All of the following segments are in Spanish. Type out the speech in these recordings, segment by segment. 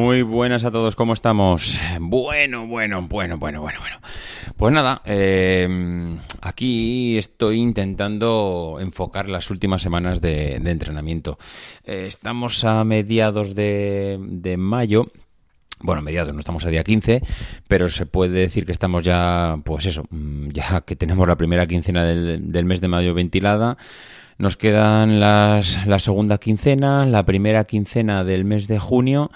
Muy buenas a todos, ¿cómo estamos? Bueno, bueno, bueno, bueno, bueno, bueno. Pues nada, eh, aquí estoy intentando enfocar las últimas semanas de, entrenamiento. Eh, estamos a mediados de, mayo bueno, mediados, no estamos a día 15, pero se puede decir que estamos ya, pues eso, mm, ya que tenemos la primera quincena del, del mes de mayo ventilada. Nos quedan las, la segunda quincena, la primera quincena del mes de junio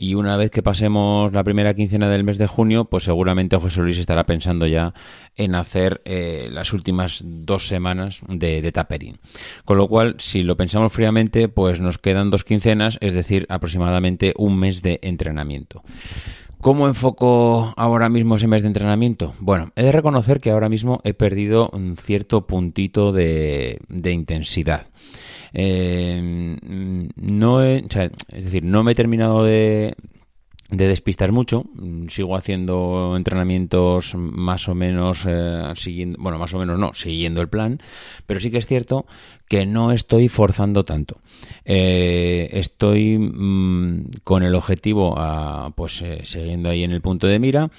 y una vez que pasemos la primera quincena del mes de junio, pues seguramente José Luis estará pensando ya en hacer eh, las últimas dos semanas de, de tapering. Con lo cual, si lo pensamos fríamente, pues nos quedan dos quincenas, es decir, aproximadamente un mes de entrenamiento. ¿Cómo enfoco ahora mismo ese mes de entrenamiento? Bueno, he de reconocer que ahora mismo he perdido un cierto puntito de, de intensidad. Eh, no es decir, no me he terminado de, de despistar mucho. Sigo haciendo entrenamientos más o menos eh, siguiendo, bueno, más o menos no, siguiendo el plan, pero sí que es cierto que no estoy forzando tanto. Eh, estoy mm, con el objetivo, pues siguiendo ahí en el punto de mira,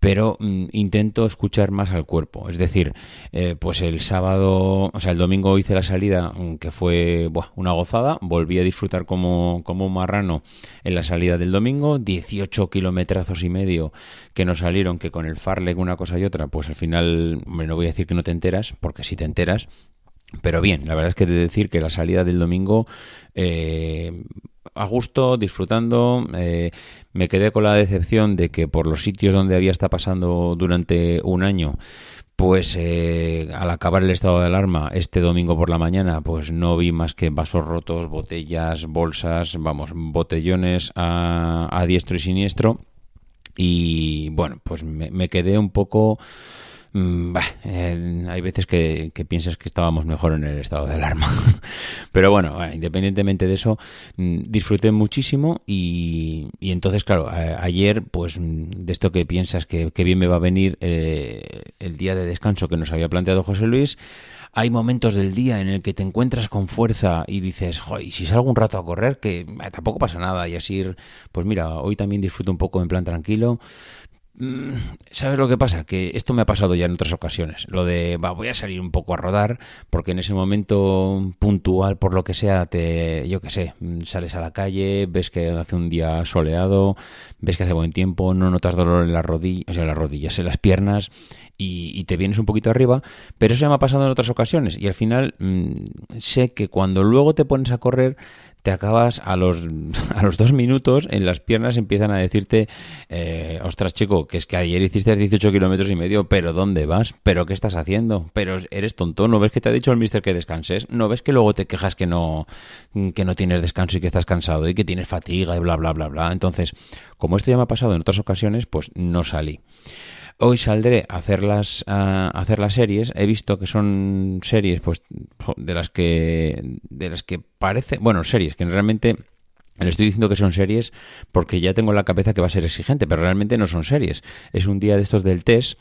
pero mm, intento escuchar más al cuerpo. Es decir, eh, pues el sábado, o sea, el domingo hice la salida mm, que fue una gozada, volví a disfrutar como, como un marrano en la salida del domingo, 18 kilometrazos y medio que nos salieron, que con el Farlek una cosa y otra, pues al final, no voy a decir que no te enteras, porque si te enteras, pero bien, la verdad es que de decir que la salida del domingo eh, a gusto, disfrutando. Eh, me quedé con la decepción de que por los sitios donde había estado pasando durante un año, pues eh, al acabar el estado de alarma este domingo por la mañana, pues no vi más que vasos rotos, botellas, bolsas, vamos, botellones a, diestro y siniestro. Y bueno, pues me quedé un poco Mm, hay veces que, piensas que estábamos mejor en el estado de alarma. Pero bueno, independientemente de eso, mm, disfruté muchísimo y, entonces, claro, ayer, pues mm, de esto que piensas que, bien me va a venir eh, el día de descanso que nos había planteado José Luis, hay momentos del día en el que te encuentras con fuerza y dices, y si salgo un rato a correr, que eh, tampoco pasa nada, y así, pues mira, hoy también disfruto un poco en plan tranquilo, ¿Sabes lo que pasa? Que esto me ha pasado ya en otras ocasiones. Lo de, va, voy a salir un poco a rodar, porque en ese momento puntual, por lo que sea, te, yo qué sé, mm, sales a la calle, ves que hace un día soleado, ves que hace buen tiempo, no notas dolor en las rodillas, o sea, en las rodillas, en las piernas, y, te vienes un poquito arriba, pero eso ya me ha pasado en otras ocasiones, y al final mm, sé que cuando luego te pones a correr, te acabas a los, a los dos minutos, en las piernas empiezan a decirte, eh, ostras chico, que es que ayer hiciste 18 kilómetros y medio, pero ¿dónde vas? ¿Pero qué estás haciendo? ¿Pero eres tonto? ¿No ves que te ha dicho el mister que descanses? ¿No ves que luego te quejas que no, que no tienes descanso y que estás cansado y que tienes fatiga y bla, bla, bla, bla? Entonces, como esto ya me ha pasado en otras ocasiones, pues no salí. Hoy saldré a hacer las, a hacer las series. He visto que son series, pues, de las que, de las que parece, bueno, series que realmente le estoy diciendo que son series porque ya tengo en la cabeza que va a ser exigente, pero realmente no son series. Es un día de estos del test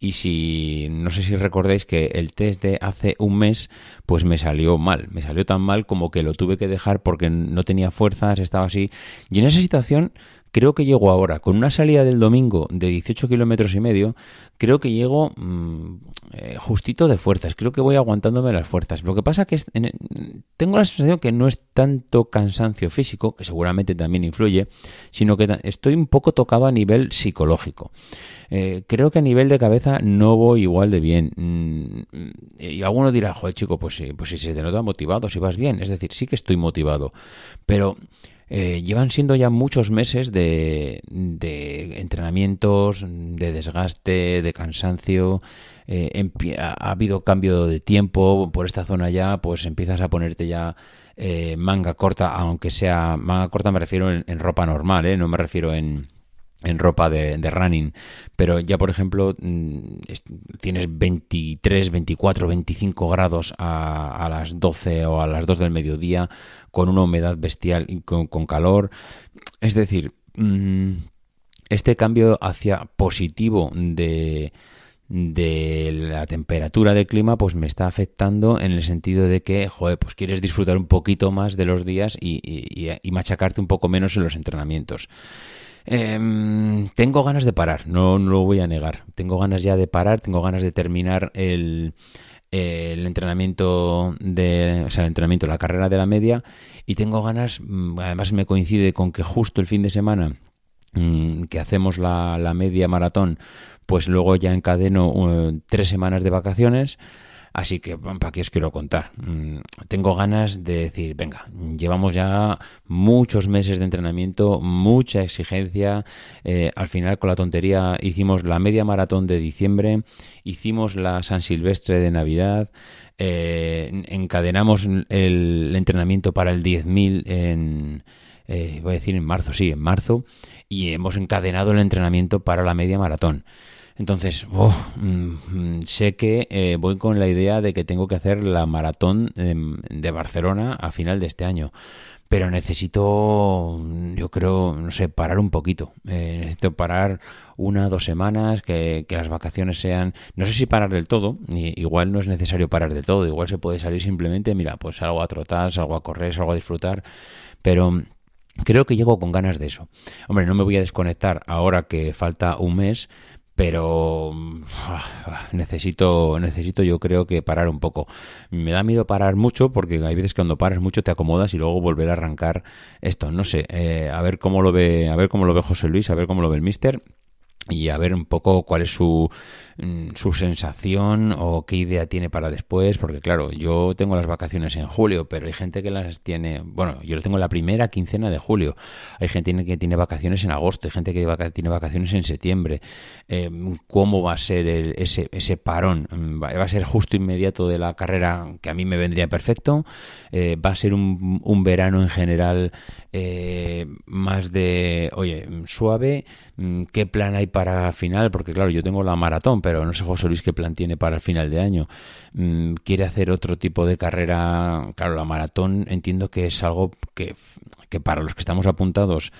y si no sé si recordáis que el test de hace un mes pues me salió mal, me salió tan mal como que lo tuve que dejar porque no tenía fuerzas, estaba así. Y en esa situación creo que llego ahora, con una salida del domingo de 18 kilómetros y medio, creo que llego mm, eh, justito de fuerzas, creo que voy aguantándome las fuerzas. Lo que pasa que tengo la sensación que no es tanto cansancio físico, que seguramente también influye, sino que estoy un poco tocado a nivel psicológico. Eh, creo que a nivel de cabeza no voy igual de bien. Mm, y alguno dirá, joder chico, pues pues si se te nota motivado, si vas bien. Es decir, sí que estoy motivado, pero eh, llevan siendo ya muchos meses de, entrenamientos, de desgaste, de cansancio. Eh, ha, habido cambio de tiempo por esta zona ya, pues empiezas a ponerte ya eh, manga corta, aunque sea manga corta me refiero en, ropa normal, no me refiero en, en ropa de, running, pero ya por ejemplo mm, tienes 23, 24, 25 grados a, las 12 o a las 2 del mediodía con una humedad bestial y con, calor. Es decir, mm, este cambio hacia positivo de, de la temperatura del clima pues me está afectando en el sentido de que, joder, pues quieres disfrutar un poquito más de los días y, y machacarte un poco menos en los entrenamientos. Em, tengo ganas de parar, no, lo voy a negar. Tengo ganas ya de parar, tengo ganas de terminar el, el entrenamiento de, o sea, el entrenamiento, la carrera de la media y tengo ganas, mm, además me coincide con que justo el fin de semana mm, que hacemos la, la media maratón, pues luego ya encadeno uh, tres semanas de vacaciones. Así que, ¿para qué os quiero contar? Mm, tengo ganas de decir, venga, llevamos ya muchos meses de entrenamiento, mucha exigencia. Eh, al final, con la tontería, hicimos la media maratón de diciembre, hicimos la San Silvestre de Navidad, eh, encadenamos el entrenamiento para el 10.000 en, eh, voy a decir en marzo, sí, en marzo, y hemos encadenado el entrenamiento para la media maratón. Entonces, oh, mm, sé que eh, voy con la idea de que tengo que hacer la maratón de, Barcelona a final de este año. Pero necesito, yo creo, no sé, parar un poquito. Eh, necesito parar una, dos semanas, que, las vacaciones sean... No sé si parar del todo, igual no es necesario parar del todo, igual se puede salir simplemente, mira, pues salgo a trotar, salgo a correr, salgo a disfrutar, pero... Creo que llego con ganas de eso. Hombre, no me voy a desconectar ahora que falta un mes, pero ah, necesito, necesito yo creo que parar un poco. Me da miedo parar mucho porque hay veces que cuando paras mucho te acomodas y luego volver a arrancar esto. No sé, eh, a ver cómo lo ve, a ver cómo lo ve José Luis, a ver cómo lo ve el Mister y a ver un poco cuál es su, su sensación o qué idea tiene para después, porque claro, yo tengo las vacaciones en julio, pero hay gente que las tiene, bueno, yo lo tengo la primera quincena de julio, hay gente que tiene vacaciones en agosto, hay gente que tiene vacaciones en septiembre, eh, ¿cómo va a ser ese, ese parón? Mm, ¿Va a ser justo inmediato de la carrera que a mí me vendría perfecto? Eh, ¿Va a ser un, un verano en general eh, más de, oye, suave? Mm, ¿Qué plan hay para final? Porque claro, yo tengo la maratón, pero no sé José Luis qué plan tiene para el final de año. Mm, ¿Quiere hacer otro tipo de carrera? Claro, la maratón entiendo que es algo que, que para los que estamos apuntados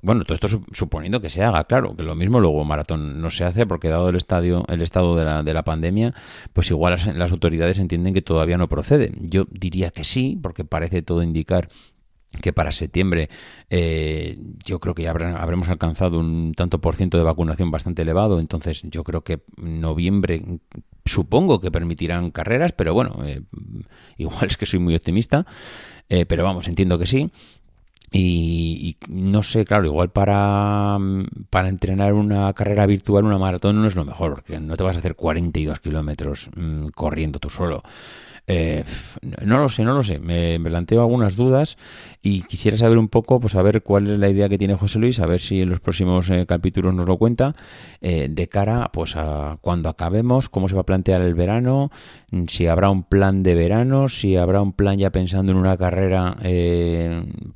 bueno, todo esto suponiendo que se haga, claro, que lo mismo luego maratón no se hace porque dado el estadio, el estado de la, de la pandemia, pues igual las, autoridades entienden que todavía no procede. Yo diría que sí, porque parece todo indicar que para septiembre eh, yo creo que ya habremos alcanzado un tanto por ciento de vacunación bastante elevado, entonces yo creo que noviembre supongo que permitirán carreras, pero bueno, eh, igual es que soy muy optimista, eh, pero vamos, entiendo que sí. Y, no sé, claro, igual para, para entrenar una carrera virtual, una maratón no es lo mejor, porque no te vas a hacer 42 kilómetros mm, corriendo tú solo. Eh, no lo sé, no lo sé. Me, planteo algunas dudas y quisiera saber un poco, pues a ver cuál es la idea que tiene José Luis, a ver si en los próximos eh, capítulos nos lo cuenta, eh, de cara pues a cuando acabemos, cómo se va a plantear el verano, si habrá un plan de verano, si habrá un plan ya pensando en una carrera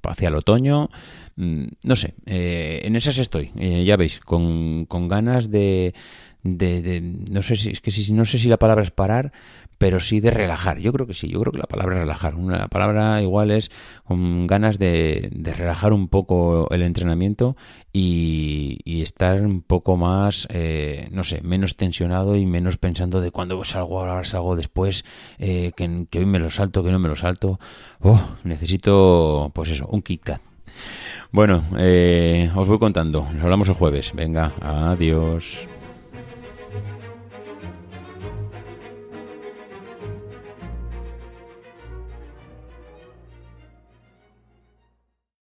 hacia el otoño. Mm, no sé, en esas estoy, ya veis, con, con ganas de, de, de, no sé si es que si no sé si la palabra es parar pero sí de relajar. Yo creo que sí, yo creo que la palabra relajar. Una palabra igual es con ganas de, relajar un poco el entrenamiento y, estar un poco más, eh, no sé, menos tensionado y menos pensando de cuándo salgo ahora, salgo después, eh, que, que, hoy me lo salto, que no me lo salto. Oh, necesito, pues eso, un Kit Kat. Bueno, eh, os voy contando. Nos hablamos el jueves. Venga, adiós.